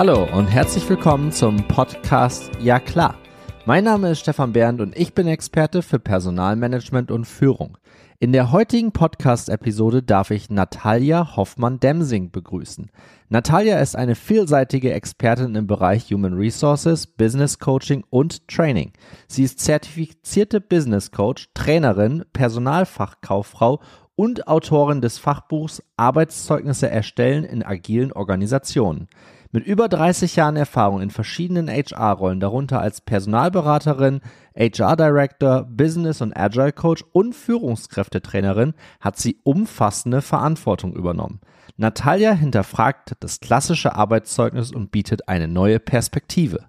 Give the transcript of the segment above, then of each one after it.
Hallo und herzlich willkommen zum Podcast Ja klar. Mein Name ist Stefan Bernd und ich bin Experte für Personalmanagement und Führung. In der heutigen Podcast-Episode darf ich Natalia Hoffmann-Demsing begrüßen. Natalia ist eine vielseitige Expertin im Bereich Human Resources, Business Coaching und Training. Sie ist zertifizierte Business Coach, Trainerin, Personalfachkauffrau und Autorin des Fachbuchs Arbeitszeugnisse erstellen in agilen Organisationen. Mit über 30 Jahren Erfahrung in verschiedenen HR-Rollen, darunter als Personalberaterin, HR-Director, Business- und Agile-Coach und Führungskräftetrainerin, hat sie umfassende Verantwortung übernommen. Natalia hinterfragt das klassische Arbeitszeugnis und bietet eine neue Perspektive.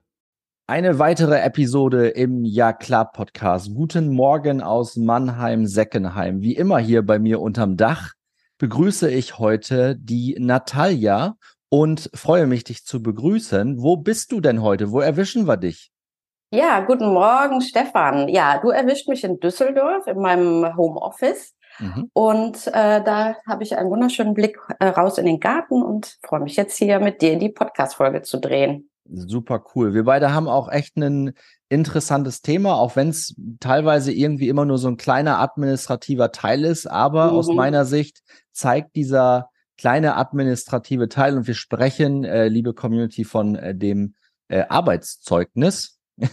Eine weitere Episode im Ja klar Podcast. Guten Morgen aus Mannheim-Seckenheim. Wie immer hier bei mir unterm Dach begrüße ich heute die Natalia und freue mich, dich zu begrüßen. Wo bist du denn heute? Wo erwischen wir dich? Ja, guten Morgen, Stefan. Ja, du erwischt mich in Düsseldorf in meinem Homeoffice. Mhm. Und äh, da habe ich einen wunderschönen Blick äh, raus in den Garten und freue mich jetzt hier mit dir die Podcast-Folge zu drehen. Super cool. Wir beide haben auch echt ein interessantes Thema, auch wenn es teilweise irgendwie immer nur so ein kleiner administrativer Teil ist. Aber mhm. aus meiner Sicht zeigt dieser kleine administrative Teil und wir sprechen, äh, liebe Community, von äh, dem äh, Arbeitszeugnis.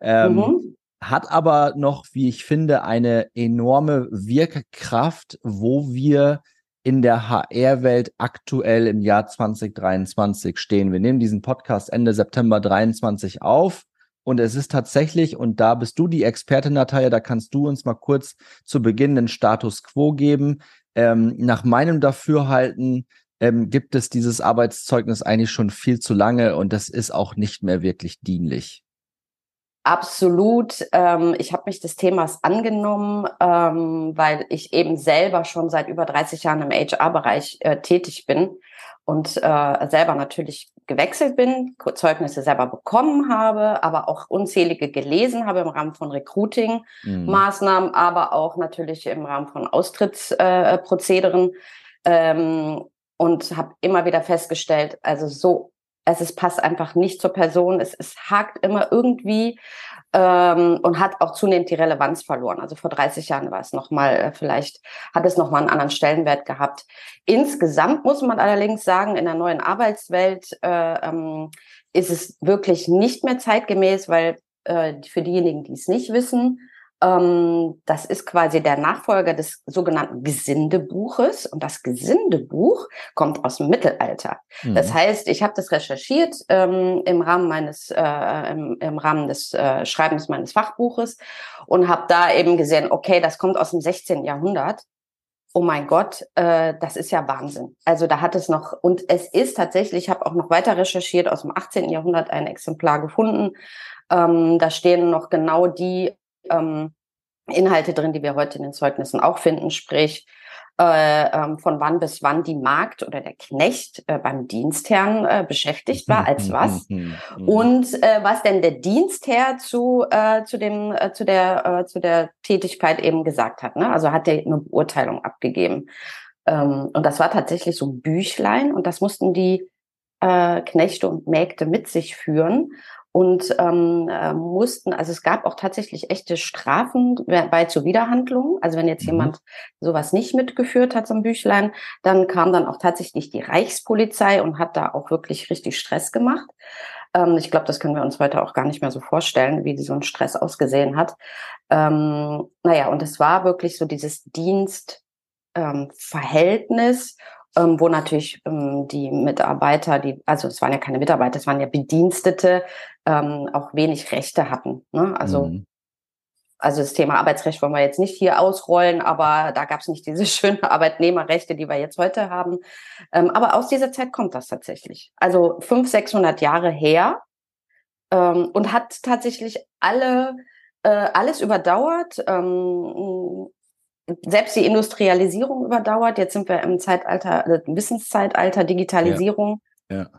ähm, mhm. Hat aber noch, wie ich finde, eine enorme Wirkkraft, wo wir in der HR-Welt aktuell im Jahr 2023 stehen. Wir nehmen diesen Podcast Ende September 23 auf. Und es ist tatsächlich, und da bist du die Expertin, Natalia, da kannst du uns mal kurz zu Beginn den Status quo geben. Ähm, nach meinem Dafürhalten ähm, gibt es dieses Arbeitszeugnis eigentlich schon viel zu lange und das ist auch nicht mehr wirklich dienlich. Absolut. Ähm, ich habe mich des Themas angenommen, ähm, weil ich eben selber schon seit über 30 Jahren im HR-Bereich äh, tätig bin und äh, selber natürlich gewechselt bin, Zeugnisse selber bekommen habe, aber auch unzählige gelesen habe im Rahmen von Recruiting-Maßnahmen, mhm. aber auch natürlich im Rahmen von Austrittsprozederen äh, ähm, und habe immer wieder festgestellt, also so, es ist, passt einfach nicht zur Person, es, es hakt immer irgendwie ähm, und hat auch zunehmend die Relevanz verloren. Also vor 30 Jahren war es nochmal, äh, vielleicht hat es nochmal einen anderen Stellenwert gehabt. Insgesamt muss man allerdings sagen, in der neuen Arbeitswelt äh, ähm, ist es wirklich nicht mehr zeitgemäß, weil äh, für diejenigen, die es nicht wissen, das ist quasi der Nachfolger des sogenannten Gesindebuches. Und das Gesindebuch kommt aus dem Mittelalter. Mhm. Das heißt, ich habe das recherchiert ähm, im Rahmen meines, äh, im, im Rahmen des äh, Schreibens meines Fachbuches und habe da eben gesehen, okay, das kommt aus dem 16. Jahrhundert. Oh mein Gott, äh, das ist ja Wahnsinn. Also da hat es noch, und es ist tatsächlich, ich habe auch noch weiter recherchiert, aus dem 18. Jahrhundert ein Exemplar gefunden. Ähm, da stehen noch genau die ähm, Inhalte drin, die wir heute in den Zeugnissen auch finden, sprich äh, ähm, von wann bis wann die Magd oder der Knecht äh, beim Dienstherrn äh, beschäftigt war, als was und äh, was denn der Dienstherr zu äh, zu dem äh, zu der zu der Tätigkeit eben gesagt hat. Ne? Also hat er eine Beurteilung abgegeben ähm, und das war tatsächlich so ein Büchlein und das mussten die Knechte und Mägde mit sich führen und ähm, äh, mussten, also es gab auch tatsächlich echte Strafen bei Zuwiderhandlungen. Also wenn jetzt mhm. jemand sowas nicht mitgeführt hat, so ein Büchlein, dann kam dann auch tatsächlich die Reichspolizei und hat da auch wirklich richtig Stress gemacht. Ähm, ich glaube, das können wir uns heute auch gar nicht mehr so vorstellen, wie so ein Stress ausgesehen hat. Ähm, naja, und es war wirklich so dieses Dienstverhältnis. Ähm, ähm, wo natürlich ähm, die Mitarbeiter, die, also es waren ja keine Mitarbeiter, es waren ja Bedienstete, ähm, auch wenig Rechte hatten. Ne? Also mhm. Also das Thema Arbeitsrecht wollen wir jetzt nicht hier ausrollen, aber da gab es nicht diese schönen Arbeitnehmerrechte, die wir jetzt heute haben. Ähm, aber aus dieser Zeit kommt das tatsächlich. Also 500, 600 Jahre her ähm, und hat tatsächlich alle äh, alles überdauert. Ähm, selbst die Industrialisierung überdauert. Jetzt sind wir im Zeitalter, äh, Wissenszeitalter, Digitalisierung. Ja. ja.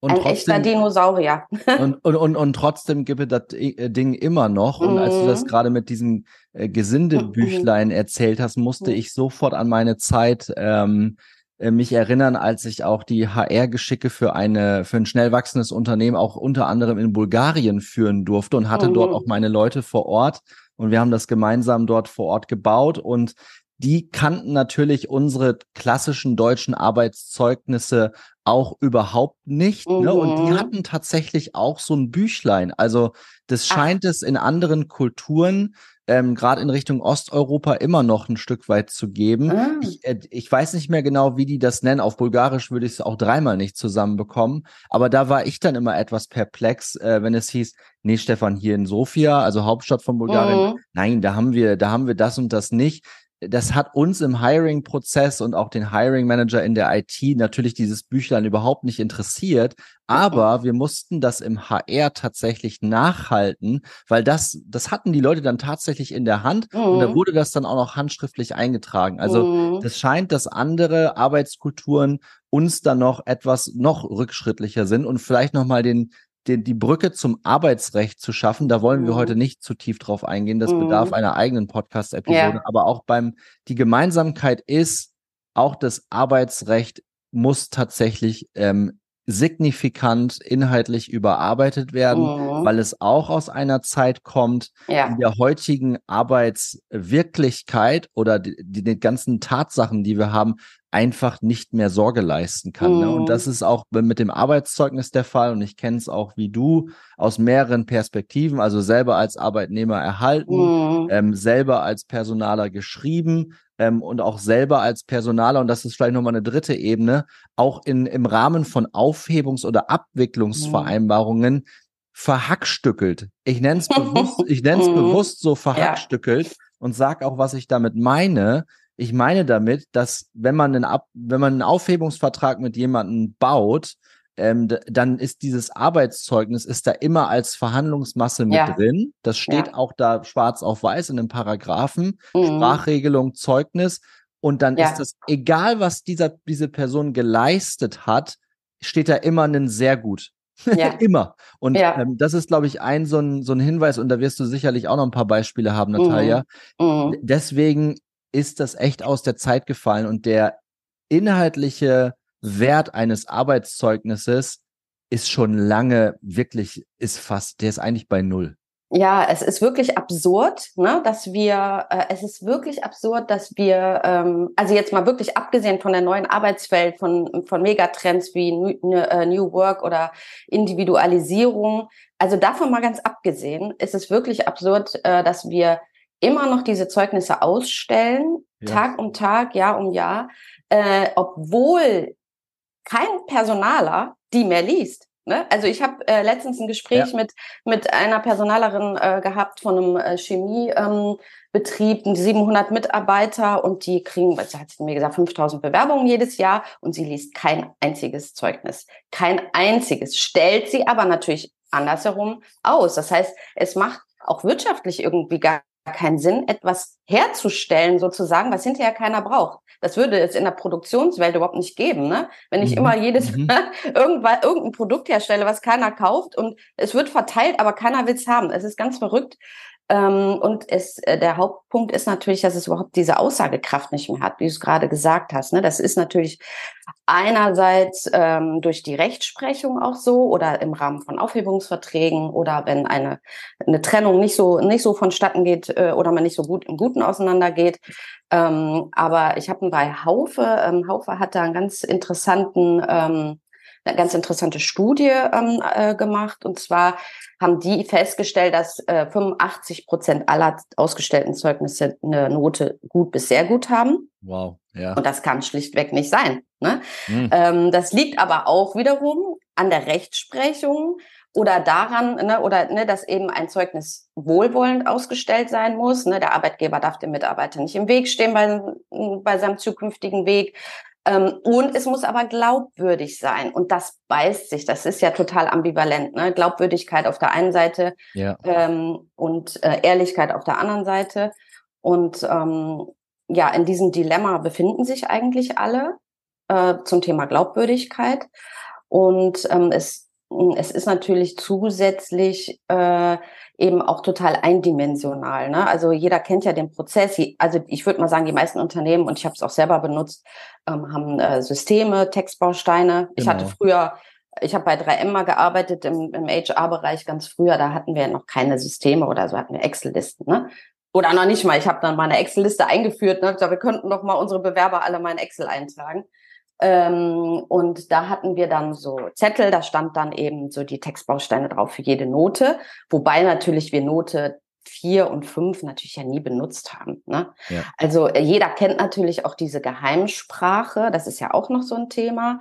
Und Ein trotzdem, echter Dinosaurier. und, und, und, und trotzdem gibt es das äh, Ding immer noch. Und mhm. als du das mhm. gerade mit diesem äh, Gesindebüchlein mhm. erzählt hast, musste mhm. ich sofort an meine Zeit ähm, äh, mich erinnern, als ich auch die HR-Geschicke für eine für ein schnell wachsendes Unternehmen auch unter anderem in Bulgarien führen durfte und hatte mhm. dort auch meine Leute vor Ort und wir haben das gemeinsam dort vor Ort gebaut und die kannten natürlich unsere klassischen deutschen Arbeitszeugnisse auch überhaupt nicht. Mhm. Ne? Und die mhm. hatten tatsächlich auch so ein Büchlein. Also das scheint Ach. es in anderen Kulturen ähm, gerade in Richtung Osteuropa immer noch ein Stück weit zu geben. Ah. Ich, äh, ich weiß nicht mehr genau, wie die das nennen. Auf Bulgarisch würde ich es auch dreimal nicht zusammenbekommen. Aber da war ich dann immer etwas perplex, äh, wenn es hieß, nee, Stefan, hier in Sofia, also Hauptstadt von Bulgarien, mhm. nein, da haben wir, da haben wir das und das nicht das hat uns im Hiring-Prozess und auch den Hiring-Manager in der IT natürlich dieses Büchlein überhaupt nicht interessiert. Aber wir mussten das im HR tatsächlich nachhalten, weil das, das hatten die Leute dann tatsächlich in der Hand mhm. und da mhm. wurde das dann auch noch handschriftlich eingetragen. Also mhm. das scheint, dass andere Arbeitskulturen uns dann noch etwas noch rückschrittlicher sind und vielleicht nochmal den, den, die Brücke zum Arbeitsrecht zu schaffen. Da wollen wir mhm. heute nicht zu tief drauf eingehen. Das mhm. bedarf einer eigenen Podcast-Episode. Ja. Aber auch beim, die Gemeinsamkeit ist, auch das Arbeitsrecht muss tatsächlich ähm, signifikant inhaltlich überarbeitet werden, mhm. weil es auch aus einer Zeit kommt, ja. in der heutigen Arbeitswirklichkeit oder die, die, ganzen Tatsachen, die wir haben, einfach nicht mehr Sorge leisten kann. Mhm. Ne? Und das mhm. ist auch mit dem Arbeitszeugnis der Fall. Und ich kenne es auch wie du aus mehreren Perspektiven, also selber als Arbeitnehmer erhalten, mhm. ähm, selber als Personaler geschrieben, ähm, und auch selber als Personaler, und das ist vielleicht nochmal eine dritte Ebene, auch in, im Rahmen von Aufhebungs- oder Abwicklungsvereinbarungen mhm. verhackstückelt. Ich nenne es bewusst, ich mhm. bewusst so verhackstückelt ja. und sag auch, was ich damit meine. Ich meine damit, dass wenn man einen, Ab wenn man einen Aufhebungsvertrag mit jemandem baut, ähm, dann ist dieses Arbeitszeugnis ist da immer als Verhandlungsmasse mit ja. drin. Das steht ja. auch da schwarz auf weiß in den Paragraphen, mhm. Sprachregelung, Zeugnis. Und dann ja. ist das, egal was dieser, diese Person geleistet hat, steht da immer ein sehr gut. Ja. immer. Und ähm, das ist, glaube ich, ein so, ein so ein Hinweis, und da wirst du sicherlich auch noch ein paar Beispiele haben, Natalia. Mhm. Mhm. Deswegen ist das echt aus der Zeit gefallen und der inhaltliche Wert eines Arbeitszeugnisses ist schon lange wirklich, ist fast, der ist eigentlich bei null. Ja, es ist wirklich absurd, ne, dass wir, äh, es ist wirklich absurd, dass wir, ähm, also jetzt mal wirklich abgesehen von der neuen Arbeitswelt, von, von Megatrends wie New, äh, New Work oder Individualisierung, also davon mal ganz abgesehen, ist es wirklich absurd, äh, dass wir immer noch diese Zeugnisse ausstellen, ja. Tag um Tag, Jahr um Jahr, äh, obwohl kein Personaler die mehr liest. Ne? Also ich habe äh, letztens ein Gespräch ja. mit mit einer Personalerin äh, gehabt von einem äh, Chemiebetrieb, ähm, 700 Mitarbeiter und die kriegen, was hat sie mir gesagt, 5000 Bewerbungen jedes Jahr und sie liest kein einziges Zeugnis, kein einziges. Stellt sie aber natürlich andersherum aus. Das heißt, es macht auch wirtschaftlich irgendwie gar keinen Sinn, etwas herzustellen sozusagen, was hinterher keiner braucht. Das würde es in der Produktionswelt überhaupt nicht geben, ne? Wenn ich mhm. immer jedes mhm. Mal irgendwann irgendein Produkt herstelle, was keiner kauft und es wird verteilt, aber keiner will es haben. Es ist ganz verrückt. Ähm, und es, äh, der Hauptpunkt ist natürlich, dass es überhaupt diese Aussagekraft nicht mehr hat, wie du es gerade gesagt hast. Ne? Das ist natürlich einerseits ähm, durch die Rechtsprechung auch so oder im Rahmen von Aufhebungsverträgen oder wenn eine, eine Trennung nicht so, nicht so vonstatten geht äh, oder man nicht so gut im Guten auseinandergeht. Ähm, aber ich habe bei Haufe, ähm, Haufe hat da einen ganz interessanten ähm, eine ganz interessante Studie ähm, äh, gemacht. Und zwar haben die festgestellt, dass äh, 85 Prozent aller ausgestellten Zeugnisse eine Note gut bis sehr gut haben. Wow, ja. Und das kann schlichtweg nicht sein. Ne? Hm. Ähm, das liegt aber auch wiederum an der Rechtsprechung oder daran, ne, oder ne, dass eben ein Zeugnis wohlwollend ausgestellt sein muss. Ne? Der Arbeitgeber darf dem Mitarbeiter nicht im Weg stehen bei, bei seinem zukünftigen Weg. Ähm, und es muss aber glaubwürdig sein. Und das beißt sich. Das ist ja total ambivalent. Ne? Glaubwürdigkeit auf der einen Seite ja. ähm, und äh, Ehrlichkeit auf der anderen Seite. Und ähm, ja, in diesem Dilemma befinden sich eigentlich alle äh, zum Thema Glaubwürdigkeit. Und ähm, es es ist natürlich zusätzlich äh, eben auch total eindimensional. Ne? Also jeder kennt ja den Prozess. Also ich würde mal sagen, die meisten Unternehmen, und ich habe es auch selber benutzt, ähm, haben äh, Systeme, Textbausteine. Genau. Ich hatte genau. früher, ich habe bei 3M mal gearbeitet im, im HR-Bereich ganz früher, da hatten wir ja noch keine Systeme oder so, hatten wir Excel-Listen. Ne? Oder noch nicht mal, ich habe dann mal eine Excel-Liste eingeführt. Ne? Ich dachte, wir könnten doch mal unsere Bewerber alle mal in Excel eintragen. Ähm, und da hatten wir dann so Zettel, da stand dann eben so die Textbausteine drauf für jede Note, wobei natürlich wir Note vier und fünf natürlich ja nie benutzt haben. Ne? Ja. Also äh, jeder kennt natürlich auch diese Geheimsprache, das ist ja auch noch so ein Thema.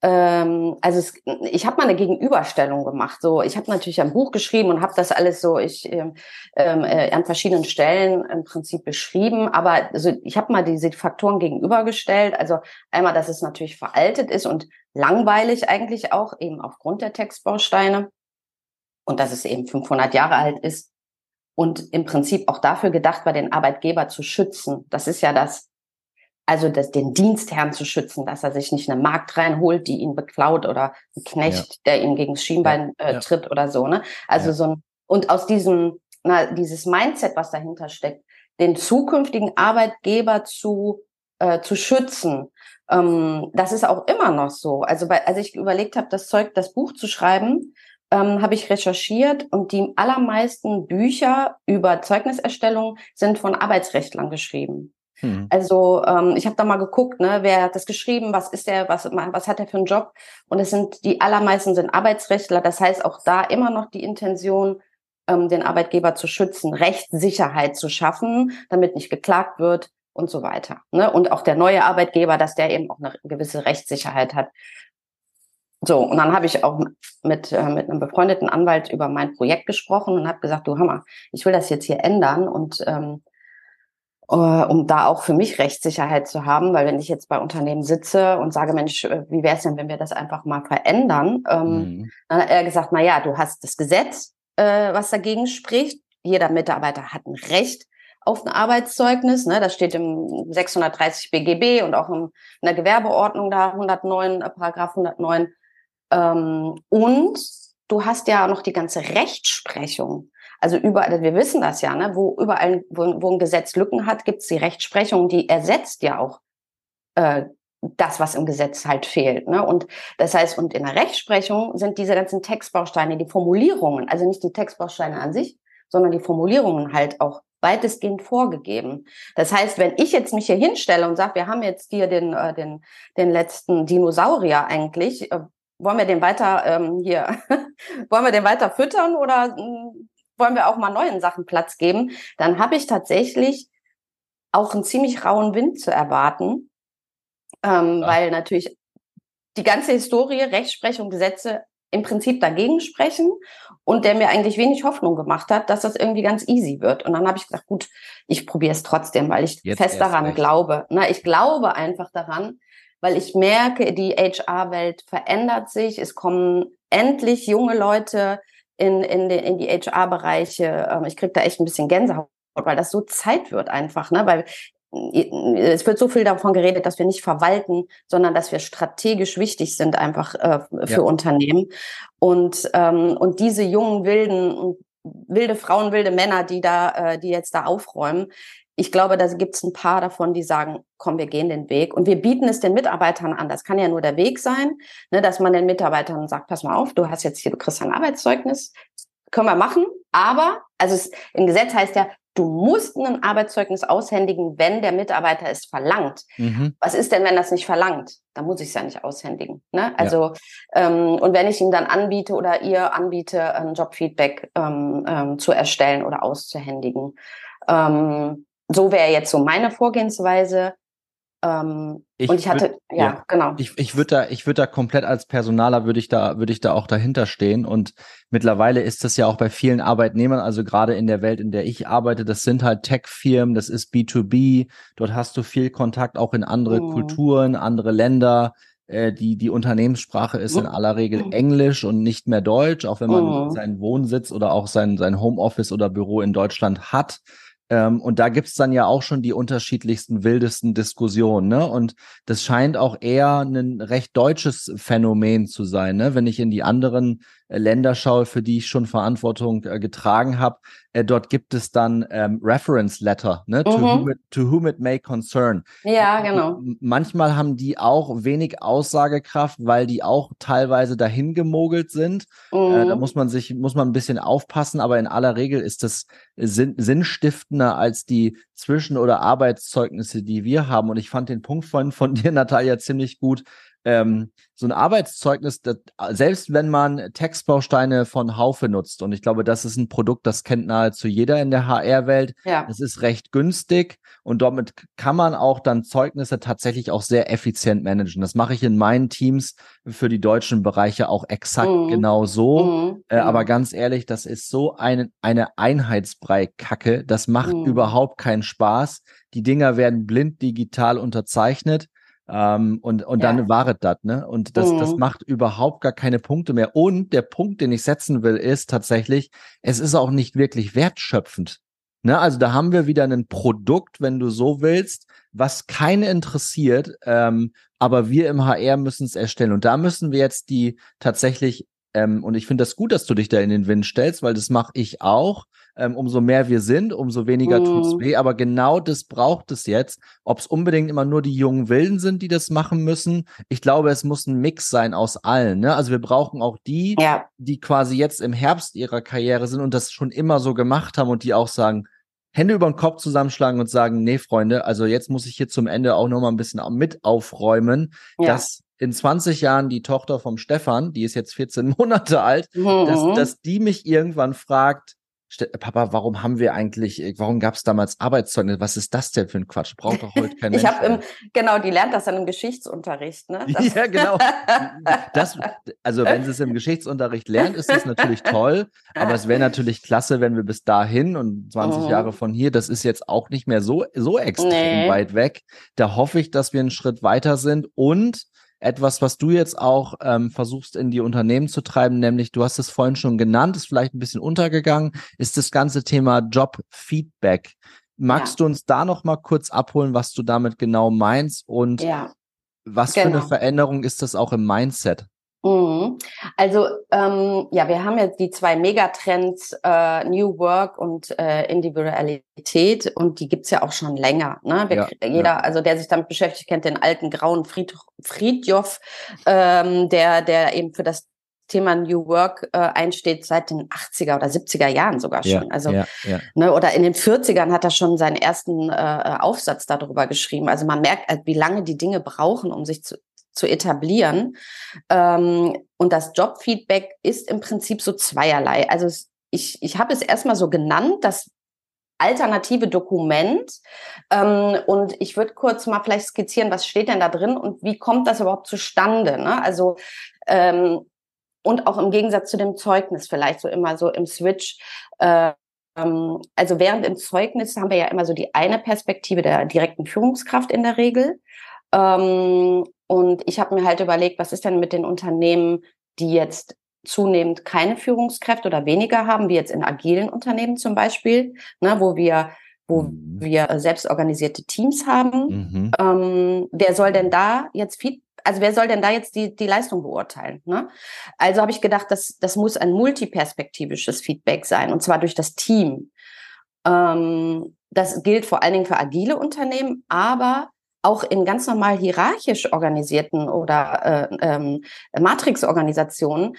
Ähm, also es, ich habe mal eine Gegenüberstellung gemacht. So, ich habe natürlich ein Buch geschrieben und habe das alles so ich ähm, ähm, äh, an verschiedenen Stellen im Prinzip beschrieben. Aber also ich habe mal diese Faktoren gegenübergestellt. Also einmal, dass es natürlich veraltet ist und langweilig eigentlich auch eben aufgrund der Textbausteine und dass es eben 500 Jahre alt ist und im Prinzip auch dafür gedacht war, den Arbeitgeber zu schützen. Das ist ja das also das, den Dienstherrn zu schützen, dass er sich nicht eine Markt reinholt, die ihn beklaut oder ein Knecht, ja. der ihm gegen das Schienbein äh, ja. tritt oder so. Ne? Also so ein und aus diesem na, dieses Mindset, was dahinter steckt, den zukünftigen Arbeitgeber zu äh, zu schützen, ähm, das ist auch immer noch so. Also bei, als ich überlegt habe, das Zeug, das Buch zu schreiben, ähm, habe ich recherchiert und die allermeisten Bücher über Zeugniserstellung sind von Arbeitsrechtlern geschrieben. Hm. Also ähm, ich habe da mal geguckt, ne, wer hat das geschrieben, was ist der, was, was hat er für einen Job? Und es sind die allermeisten sind Arbeitsrechtler. Das heißt auch da immer noch die Intention, ähm, den Arbeitgeber zu schützen, Rechtssicherheit zu schaffen, damit nicht geklagt wird und so weiter. Ne? Und auch der neue Arbeitgeber, dass der eben auch eine gewisse Rechtssicherheit hat. So, und dann habe ich auch mit, äh, mit einem befreundeten Anwalt über mein Projekt gesprochen und habe gesagt, du Hammer, ich will das jetzt hier ändern und ähm, äh, um da auch für mich Rechtssicherheit zu haben, weil wenn ich jetzt bei Unternehmen sitze und sage, Mensch, äh, wie wäre es denn, wenn wir das einfach mal verändern? Ähm, mhm. Dann hat er gesagt, na ja, du hast das Gesetz, äh, was dagegen spricht. Jeder Mitarbeiter hat ein Recht auf ein Arbeitszeugnis. Ne? Das steht im 630 BGB und auch in der Gewerbeordnung da 109, äh, Paragraph 109. Ähm, und du hast ja noch die ganze Rechtsprechung. Also überall, wir wissen das ja, ne? wo überall, wo, wo ein Gesetz Lücken hat, gibt es die Rechtsprechung, die ersetzt ja auch äh, das, was im Gesetz halt fehlt. Ne? Und das heißt, und in der Rechtsprechung sind diese ganzen Textbausteine, die Formulierungen, also nicht die Textbausteine an sich, sondern die Formulierungen halt auch weitestgehend vorgegeben. Das heißt, wenn ich jetzt mich hier hinstelle und sage, wir haben jetzt hier den, äh, den, den letzten Dinosaurier eigentlich, äh, wollen wir den weiter ähm, hier, wollen wir den weiter füttern oder hm, wollen wir auch mal neuen Sachen Platz geben, dann habe ich tatsächlich auch einen ziemlich rauen Wind zu erwarten, ähm, ja. weil natürlich die ganze Historie, Rechtsprechung, Gesetze im Prinzip dagegen sprechen und der mir eigentlich wenig Hoffnung gemacht hat, dass das irgendwie ganz easy wird. Und dann habe ich gesagt, gut, ich probiere es trotzdem, weil ich Jetzt fest daran recht. glaube. Na, ich glaube einfach daran, weil ich merke, die HR-Welt verändert sich. Es kommen endlich junge Leute, in, in, den, in die HR-Bereiche. Ähm, ich kriege da echt ein bisschen Gänsehaut, weil das so Zeit wird einfach, ne? Weil äh, es wird so viel davon geredet, dass wir nicht verwalten, sondern dass wir strategisch wichtig sind einfach äh, für ja. Unternehmen. Und, ähm, und diese jungen, wilden, wilde Frauen, wilde Männer, die da, äh, die jetzt da aufräumen, ich glaube, da gibt es ein paar davon, die sagen, komm, wir gehen den Weg. Und wir bieten es den Mitarbeitern an. Das kann ja nur der Weg sein, ne, dass man den Mitarbeitern sagt, pass mal auf, du hast jetzt hier, du kriegst ein Arbeitszeugnis, können wir machen. Aber, also es, im Gesetz heißt ja, du musst ein Arbeitszeugnis aushändigen, wenn der Mitarbeiter es verlangt. Mhm. Was ist denn, wenn das nicht verlangt? Dann muss ich es ja nicht aushändigen. Ne? Also ja. ähm, und wenn ich ihm dann anbiete oder ihr anbiete, ein Jobfeedback ähm, ähm, zu erstellen oder auszuhändigen. Ähm, so wäre jetzt so meine Vorgehensweise. Ähm, ich und ich hatte, würd, ja, ja, genau. Ich, ich würde da, ich würde da komplett als Personaler würde ich da, würde ich da auch dahinter stehen. Und mittlerweile ist das ja auch bei vielen Arbeitnehmern, also gerade in der Welt, in der ich arbeite, das sind halt Tech-Firmen, das ist B2B. Dort hast du viel Kontakt auch in andere mhm. Kulturen, andere Länder. Äh, die, die Unternehmenssprache ist in mhm. aller Regel. Englisch und nicht mehr Deutsch, auch wenn man mhm. seinen Wohnsitz oder auch sein, sein Homeoffice oder Büro in Deutschland hat Ähm, und da gibt's dann ja auch schon die unterschiedlichsten, wildesten Diskussionen. Ne? Und das scheint auch eher ein recht deutsches Phänomen zu sein. Ne? Wenn ich in die anderen Länder schaue, für die ich schon Verantwortung äh, getragen habe, äh, dort gibt es dann ähm, Reference Letter, ne? Mhm. To, whom it, to whom it may concern. Ja, genau. Manchmal haben die auch wenig Aussagekraft, weil die auch teilweise dahin gemogelt sind. Mhm. Äh, da mhm. muss man sich, muss man ein bisschen aufpassen, aber in aller Regel ist das sinn, sinnstiftender als die Zwischen- oder Arbeitszeugnisse, die wir haben. Und ich fand den Punkt von, von dir, Natalia, ziemlich gut ähm, so ein Arbeitszeugnis, das, selbst wenn man Textbausteine von Haufe nutzt, und ich glaube, das ist ein Produkt, das kennt nahezu jeder in der HR-Welt, ja. es ist recht günstig und damit kann man auch dann Zeugnisse tatsächlich auch sehr effizient managen. Das mache ich in meinen Teams für die deutschen Bereiche auch exakt mhm. genau so. Mhm. Äh, aber mhm. ganz ehrlich, das ist so eine, eine Einheitsbrei-Kacke. Das macht mhm. überhaupt keinen Spaß. Die Dinger werden blind digital unterzeichnet. Ähm, und und ja. dann war es das, ne? Und das, mhm. das macht überhaupt gar keine Punkte mehr. Und der Punkt, den ich setzen will, ist tatsächlich, es ist auch nicht wirklich wertschöpfend. Ne? Also da haben wir wieder ein Produkt, wenn du so willst, was keine interessiert, ähm, aber wir im HR müssen es erstellen. Und da müssen wir jetzt die tatsächlich ähm, und ich finde das gut, dass du dich da in den Wind stellst, weil das mache ich auch. Ähm, umso mehr wir sind, umso weniger mm. tut's weh. Aber genau das braucht es jetzt. Ob es unbedingt immer nur die jungen Wilden sind, die das machen müssen. Ich glaube, es muss ein Mix sein aus allen. Ne? Also wir brauchen auch die, ja. die quasi jetzt im Herbst ihrer Karriere sind und das schon immer so gemacht haben und die auch sagen, Hände über den Kopf zusammenschlagen und sagen, nee, Freunde, also jetzt muss ich hier zum Ende auch noch mal ein bisschen mit aufräumen, ja. dass in 20 Jahren die Tochter vom Stefan, die ist jetzt 14 Monate alt, mhm. dass, dass die mich irgendwann fragt, Papa, warum haben wir eigentlich, äh, warum gab es damals Arbeitszeugnisse? Was ist das denn für ein Quatsch? Braucht doch heute kein Mensch. Ich habe im, genau, die lernt das dann im Geschichtsunterricht, ne? Das ja, genau. Das, also wenn sie es im Geschichtsunterricht lernt, ist das natürlich toll. Aber es wäre natürlich klasse, wenn wir bis dahin und 20 mhm. Jahre von hier, das ist jetzt auch nicht mehr so, so extrem nee. weit weg. Da hoffe ich, dass wir einen Schritt weiter sind und etwas, was du jetzt auch ähm, versuchst in die Unternehmen zu treiben, nämlich du hast es vorhin schon genannt, ist vielleicht ein bisschen untergegangen, ist das ganze Thema Job-Feedback. Magst ja. du uns da noch mal kurz abholen, was du damit genau meinst und ja. was genau. für eine genau. Veränderung ist das auch im Mindset? Mhm. Also ähm, ja, wir haben jetzt die zwei Megatrends äh, New Work und äh, Individualität und die gibt's ja auch schon länger. Ne? Wir, ja, jeder, ja. also der sich damit beschäftigt, kennt den alten grauen Fried, Friedjof, ähm, der der eben für das Thema New Work äh, einsteht seit den 80er oder 70er Jahren sogar schon. Ja, also ja, ja. Ne, oder in den 40ern hat er schon seinen ersten äh, Aufsatz darüber geschrieben. Also man merkt, wie lange die Dinge brauchen, um sich zu, zu etablieren. Ähm, und das Jobfeedback ist im Prinzip so zweierlei. Also ich, ich habe es erstmal so genannt, das alternative Dokument. Ähm, und ich würde kurz mal vielleicht skizzieren, was steht denn da drin und wie kommt das überhaupt zustande? Ne? Also ähm, und auch im Gegensatz zu dem Zeugnis vielleicht so immer so im Switch. Äh, also während im Zeugnis haben wir ja immer so die eine Perspektive der direkten Führungskraft in der Regel. Ähm, und ich habe mir halt überlegt, was ist denn mit den Unternehmen, die jetzt zunehmend keine Führungskräfte oder weniger haben, wie jetzt in agilen Unternehmen zum Beispiel, ne, wo wir wo mhm. wir selbstorganisierte Teams haben. Mhm. Ähm, wer soll denn da jetzt Feed also wer soll denn da jetzt die, die Leistung beurteilen? Ne? Also habe ich gedacht, das, das muss ein multiperspektivisches Feedback sein, und zwar durch das Team. Ähm, das gilt vor allen Dingen für agile Unternehmen, aber auch in ganz normal hierarchisch organisierten oder äh, ähm, Matrix-Organisationen,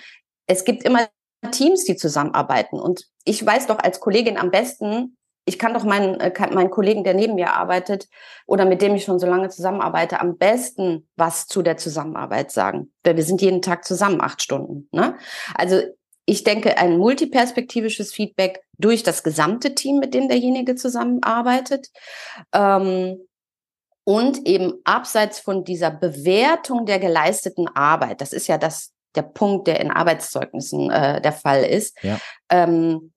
es gibt immer Teams, die zusammenarbeiten. Und ich weiß doch als Kollegin am besten, ich kann doch meinen, äh, meinen Kollegen, der neben mir arbeitet oder mit dem ich schon so lange zusammenarbeite, am besten was zu der Zusammenarbeit sagen. Weil wir sind jeden Tag zusammen acht Stunden. Ne? Also ich denke, ein multiperspektivisches Feedback durch das gesamte Team, mit dem derjenige zusammenarbeitet. Ähm, und eben abseits von dieser Bewertung der geleisteten Arbeit, das ist ja das, der Punkt, der in Arbeitszeugnissen äh, der Fall ist. Ja. Ähm,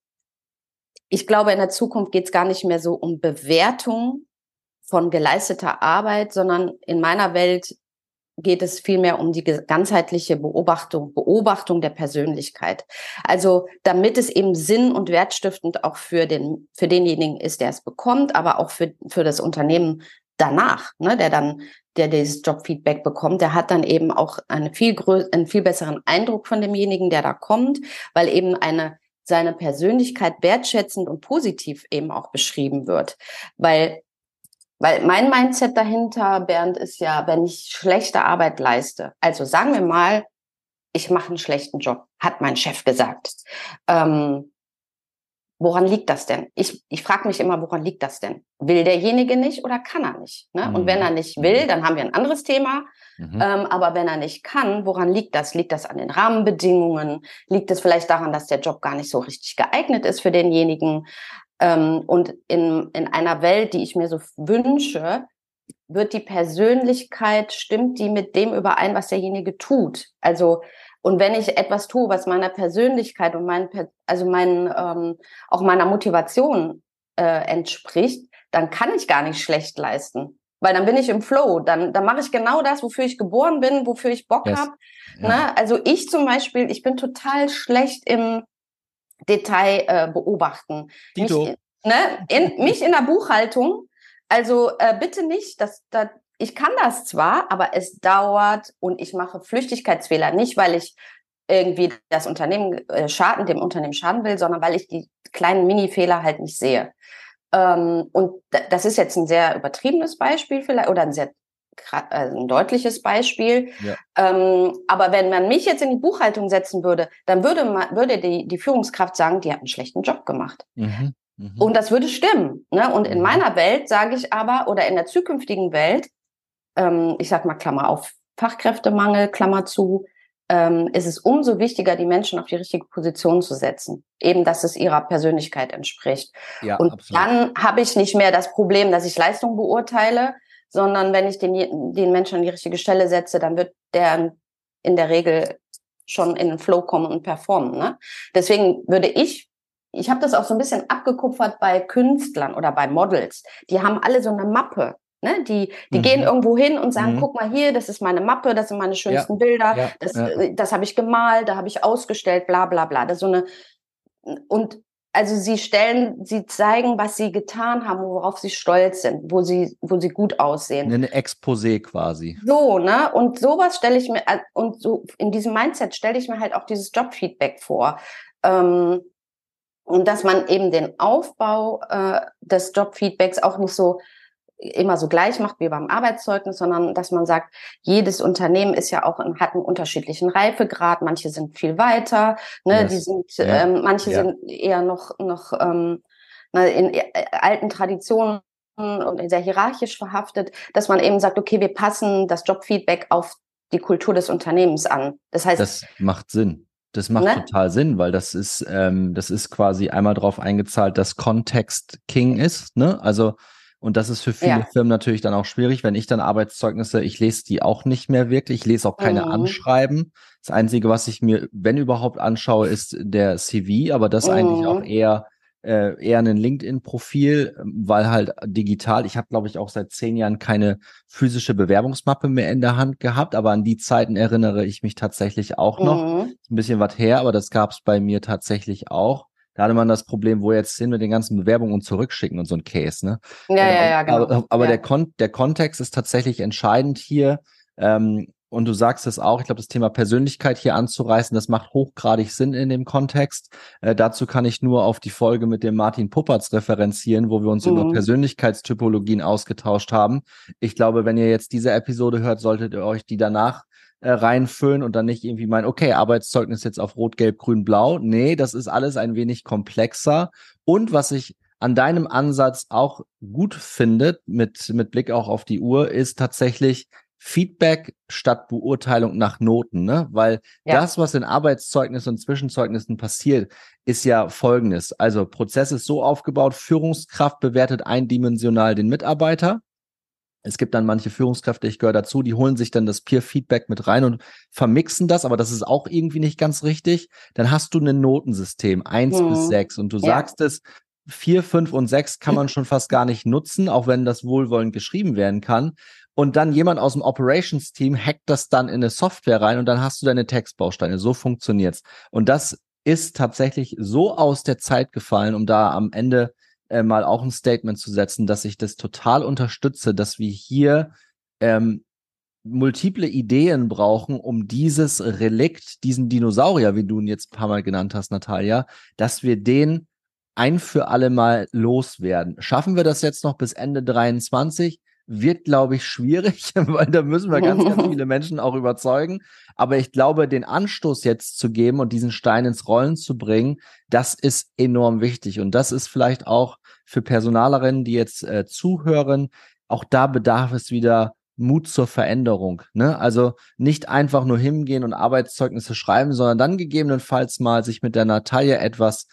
ich glaube, in der Zukunft geht es gar nicht mehr so um Bewertung von geleisteter Arbeit, sondern in meiner Welt geht es vielmehr um die ganzheitliche Beobachtung, Beobachtung der Persönlichkeit. Also damit es eben sinn- und wertstiftend auch für den, für denjenigen ist, der es bekommt, aber auch für, für das Unternehmen danach, ne, der dann, der dieses Jobfeedback bekommt, der hat dann eben auch eine viel größ einen viel besseren Eindruck von demjenigen, der da kommt, weil eben eine seine Persönlichkeit wertschätzend und positiv eben auch beschrieben wird. Weil weil mein Mindset dahinter, Bernd, ist ja, wenn ich schlechte Arbeit leiste, also sagen wir mal, ich mache einen schlechten Job, hat mein Chef gesagt. Ähm, woran liegt das denn? Ich, ich frage mich immer, woran liegt das denn? Will derjenige nicht oder kann er nicht? Ne? Mhm. Und wenn er nicht will, mhm. dann haben wir ein anderes Thema. Mhm. Ähm, aber wenn er nicht kann, woran liegt das? Liegt das an den Rahmenbedingungen? Liegt es vielleicht daran, dass der Job gar nicht so richtig geeignet ist für denjenigen? Ähm, und in, in einer Welt, die ich mir so wünsche, wird die Persönlichkeit, stimmt die mit dem überein, was derjenige tut? Also, und wenn ich etwas tue, was meiner Persönlichkeit und mein, also meinen, ähm, auch meiner Motivation äh, entspricht, dann kann ich gar nicht schlecht leisten. Weil dann bin ich im Flow, dann, dann mache ich genau das, wofür ich geboren bin, wofür ich Bock yes. habe. Ja. Ne? Also ich zum Beispiel, ich bin total schlecht im, Detail äh, beobachten. Mich, ne, in, mich in der Buchhaltung, also äh, bitte nicht, dass, dass ich kann das zwar, aber es dauert und ich mache Flüchtigkeitsfehler nicht, weil ich irgendwie das Unternehmen äh, schaden, dem Unternehmen schaden will, sondern weil ich die kleinen Mini-Fehler halt nicht sehe. Ähm, und das ist jetzt ein sehr übertriebenes Beispiel vielleicht oder ein sehr also ein deutliches Beispiel. Ja. Ähm, aber wenn man mich jetzt in die Buchhaltung setzen würde, dann würde man, würde die, die Führungskraft sagen, die hat einen schlechten Job gemacht. Mhm. Mhm. Und das würde stimmen. Ne? Und in mhm. meiner Welt sage ich aber, oder in der zukünftigen Welt, ähm, ich sag mal Klammer auf, Fachkräftemangel, Klammer zu, ähm, ist es umso wichtiger, die Menschen auf die richtige Position zu setzen. Eben, dass es ihrer Persönlichkeit entspricht. Ja, und absolut. dann habe ich nicht mehr das Problem, dass ich Leistung beurteile, sondern wenn ich den, den Menschen an die richtige Stelle setze, dann wird der in der Regel schon in den Flow kommen und performen. Ne? Deswegen würde ich, ich habe das auch so ein bisschen abgekupfert bei Künstlern oder bei Models. Die haben alle so eine Mappe. Ne? Die, die mhm. gehen irgendwo hin und sagen, mhm. guck mal hier, das ist meine Mappe, das sind meine schönsten ja. Bilder, ja. das, ja. das habe ich gemalt, da habe ich ausgestellt, bla bla bla. Das ist so eine und also sie stellen, sie zeigen, was sie getan haben, worauf sie stolz sind, wo sie, wo sie gut aussehen. Eine Exposé quasi. So, ne? Und sowas stelle ich mir, äh, und so in diesem Mindset stelle ich mir halt auch dieses Jobfeedback vor. Ähm, und dass man eben den Aufbau äh, des Jobfeedbacks auch nicht so immer so gleich macht wie beim Arbeitszeugnis, sondern dass man sagt, jedes Unternehmen ist ja auch hat einen unterschiedlichen Reifegrad. Manche sind viel weiter, ne, yes. die sind, ja. ähm, manche ja. sind eher noch noch ähm, ne, in äh, alten Traditionen und sehr hierarchisch verhaftet, dass man eben sagt, okay, wir passen das Jobfeedback auf die Kultur des Unternehmens an. Das heißt, das macht Sinn. Das macht ne? total Sinn, weil das ist, ähm, das ist quasi einmal darauf eingezahlt, dass Kontext King ist. Ne? Also und das ist für viele ja. Firmen natürlich dann auch schwierig, wenn ich dann Arbeitszeugnisse, ich lese die auch nicht mehr wirklich, ich lese auch keine mhm. Anschreiben. Das Einzige, was ich mir, wenn überhaupt anschaue, ist der CV, aber das mhm. eigentlich auch eher äh, eher ein LinkedIn-Profil, weil halt digital, ich habe, glaube ich, auch seit zehn Jahren keine physische Bewerbungsmappe mehr in der Hand gehabt, aber an die Zeiten erinnere ich mich tatsächlich auch noch. Mhm. Ein bisschen was her, aber das gab es bei mir tatsächlich auch. Da hatte man das Problem, wo jetzt hin mit den ganzen Bewerbungen und zurückschicken und so ein Case, ne? Ja, ja, ähm, ja, genau. Aber, aber ja. Der, Kon der Kontext ist tatsächlich entscheidend hier. Ähm, und du sagst es auch, ich glaube, das Thema Persönlichkeit hier anzureißen, das macht hochgradig Sinn in dem Kontext. Äh, dazu kann ich nur auf die Folge mit dem Martin Puppertz referenzieren, wo wir uns mhm. über Persönlichkeitstypologien ausgetauscht haben. Ich glaube, wenn ihr jetzt diese Episode hört, solltet ihr euch die danach äh, reinfüllen und dann nicht irgendwie meinen, okay, Arbeitszeugnis jetzt auf Rot, Gelb, Grün, Blau. Nee, das ist alles ein wenig komplexer. Und was ich an deinem Ansatz auch gut finde, mit, mit Blick auch auf die Uhr, ist tatsächlich Feedback statt Beurteilung nach Noten, ne? Weil ja. das, was in Arbeitszeugnissen und Zwischenzeugnissen passiert, ist ja folgendes. Also Prozess ist so aufgebaut, Führungskraft bewertet eindimensional den Mitarbeiter. Es gibt dann manche Führungskräfte, ich gehöre dazu, die holen sich dann das Peer-Feedback mit rein und vermixen das, aber das ist auch irgendwie nicht ganz richtig. Dann hast du ein Notensystem, eins mhm. bis sechs, und du ja. sagst es, vier, fünf und sechs kann man schon fast gar nicht nutzen, auch wenn das wohlwollend geschrieben werden kann. und dann jemand aus dem Operations-Team hackt das dann in eine Software rein und dann hast du deine Textbausteine. So funktioniert's. Und das ist tatsächlich so aus der Zeit gefallen, um da am Ende äh, mal auch ein Statement zu setzen, dass ich das total unterstütze, dass wir hier ähm, multiple Ideen brauchen, um dieses Relikt, diesen Dinosaurier, wie du ihn jetzt ein paar Mal genannt hast, Natalia, dass wir den ein für alle Mal loswerden. Schaffen wir das jetzt noch bis Ende 23? Wird, glaube ich, schwierig, weil da müssen wir ganz, ganz viele Menschen auch überzeugen. Aber ich glaube, den Anstoß jetzt zu geben und diesen Stein ins Rollen zu bringen, das ist enorm wichtig. Und das ist vielleicht auch für Personalerinnen, die jetzt äh, zuhören, auch da bedarf es wieder Mut zur Veränderung. Ne? Also nicht einfach nur hingehen und Arbeitszeugnisse schreiben, sondern dann gegebenenfalls mal sich mit der Natalia etwas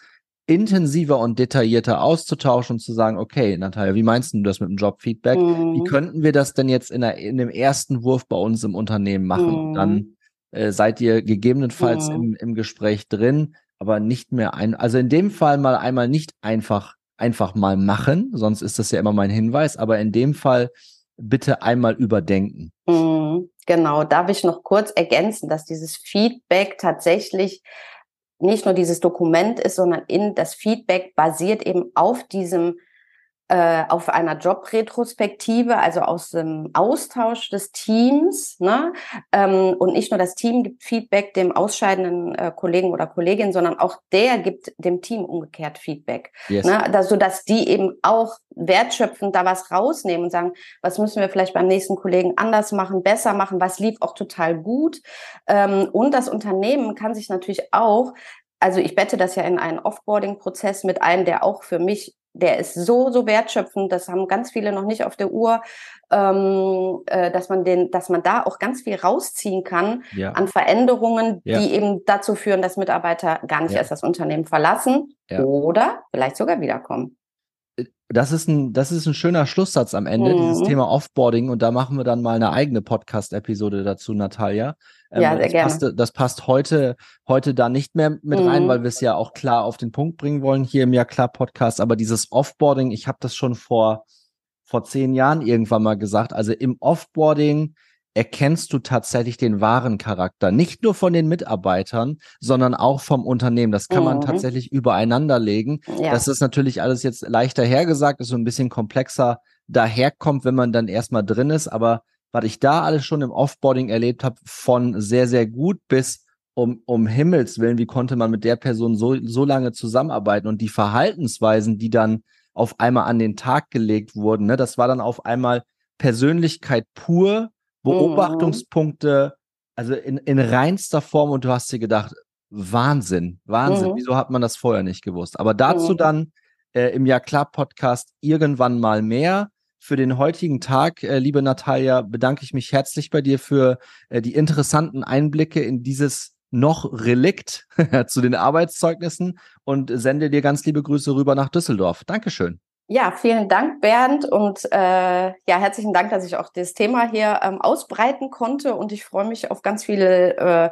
intensiver und detaillierter auszutauschen und zu sagen, okay, Natalia, wie meinst du das mit dem Jobfeedback? Mhm. Wie könnten wir das denn jetzt in, der, in dem ersten Wurf bei uns im Unternehmen machen? Mhm. Dann äh, seid ihr gegebenenfalls mhm. im, im Gespräch drin, aber nicht mehr ein, also in dem Fall mal einmal nicht einfach, einfach mal machen, sonst ist das ja immer mein Hinweis, aber in dem Fall bitte einmal überdenken. Mhm. Genau, darf ich noch kurz ergänzen, dass dieses Feedback tatsächlich nicht nur dieses Dokument ist, sondern in das Feedback basiert eben auf diesem äh, auf einer Jobretrospektive, also aus dem Austausch des Teams. Ne? Ähm, und nicht nur das Team gibt Feedback dem ausscheidenden äh, Kollegen oder Kollegin, sondern auch der gibt dem Team umgekehrt Feedback. Yes. Ne? Da, sodass die eben auch wertschöpfend da was rausnehmen und sagen, was müssen wir vielleicht beim nächsten Kollegen anders machen, besser machen, was lief auch total gut. Ähm, und das Unternehmen kann sich natürlich auch also ich bette das ja in einen Offboarding-Prozess mit ein, der auch für mich der ist so, so wertschöpfend, das haben ganz viele noch nicht auf der Uhr, ähm, äh, dass man den, dass man da auch ganz viel rausziehen kann ja. an Veränderungen, ja. die eben dazu führen, dass Mitarbeiter gar nicht ja. erst das Unternehmen verlassen oder vielleicht sogar wiederkommen. Äh, das ist ein, das ist ein schöner Schlusssatz am Ende, mhm. dieses Thema Offboarding. Und da machen wir dann mal eine eigene Podcast-Episode dazu, Natalia. Ähm, ja, sehr das, gerne. Passt, das passt heute, heute da nicht mehr mit mhm. rein, weil wir es ja auch klar auf den Punkt bringen wollen hier im Ja klar Podcast. Aber dieses Offboarding, ich habe das schon vor, vor zehn Jahren irgendwann mal gesagt. Also im Offboarding erkennst du tatsächlich den wahren Charakter. Nicht nur von den Mitarbeitern, sondern auch vom Unternehmen. Das kann mhm. man tatsächlich übereinander legen. Ja. Das ist natürlich alles jetzt leichter hergesagt, ist so ein bisschen komplexer daherkommt, wenn man dann erstmal drin ist. Aber was ich da alles schon im Offboarding erlebt habe, von sehr, sehr gut bis um, um Himmels Willen, wie konnte man mit der Person so, so lange zusammenarbeiten und die Verhaltensweisen, die dann auf einmal an den Tag gelegt wurden, ne, das war dann auf einmal Persönlichkeit pur, Beobachtungspunkte, also in, in reinster Form und du hast dir gedacht, Wahnsinn, Wahnsinn, mhm. wieso hat man das vorher nicht gewusst? Aber dazu mhm. dann äh, im Ja klar Podcast irgendwann mal mehr für den heutigen Tag, äh, liebe Natalia, bedanke ich mich herzlich bei dir für äh, die interessanten Einblicke in dieses noch Relikt zu den Arbeitszeugnissen und sende dir ganz liebe Grüße rüber nach Düsseldorf. Dankeschön. Ja, vielen Dank, Bernd. Und äh, ja, herzlichen Dank, dass ich auch das Thema hier ähm, ausbreiten konnte. Und ich freue mich auf ganz viele äh,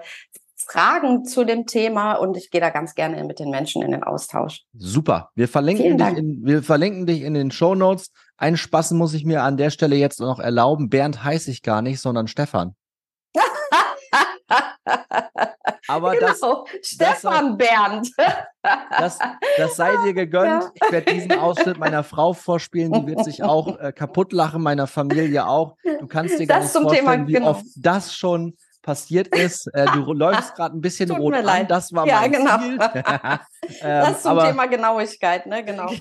Fragen zu dem Thema und ich gehe da ganz gerne mit den Menschen in den Austausch. Super. Wir verlinken, dich in, wir verlinken dich in den Show Notes. Ein Spaß muss ich mir an der Stelle jetzt noch erlauben. Bernd heiße ich gar nicht, sondern Stefan. Aber genau. das, Stefan das, Bernd. Das, das sei dir gegönnt. Ja. Ich werde diesen Ausschnitt meiner Frau vorspielen. Die wird sich auch äh, kaputt lachen, meiner Familie auch. Du kannst dir gar nicht vorstellen, Thema, wie genau. oft das schon passiert ist. Äh, du läufst gerade ein bisschen Tut rot an. Leid. Das war ja, mein genau. Ziel. ähm, das zum aber, Thema Genauigkeit, ne? Genau.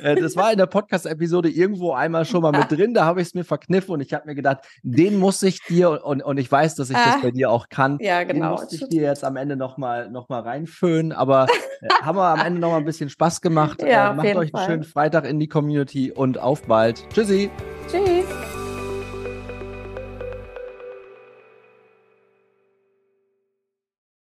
Äh, das war in der Podcast-Episode irgendwo einmal schon mal mit drin. Da habe ich es mir verkniffen und ich habe mir gedacht, den muss ich dir und, und ich weiß, dass ich das ah. bei dir auch kann. Ja, genau. Den muss ich dir jetzt am Ende nochmal noch mal reinföhnen. Aber äh, haben wir am Ende nochmal ein bisschen Spaß gemacht. Ja, äh, macht euch einen Fall. schönen Freitag in die Community und auf bald. Tschüssi.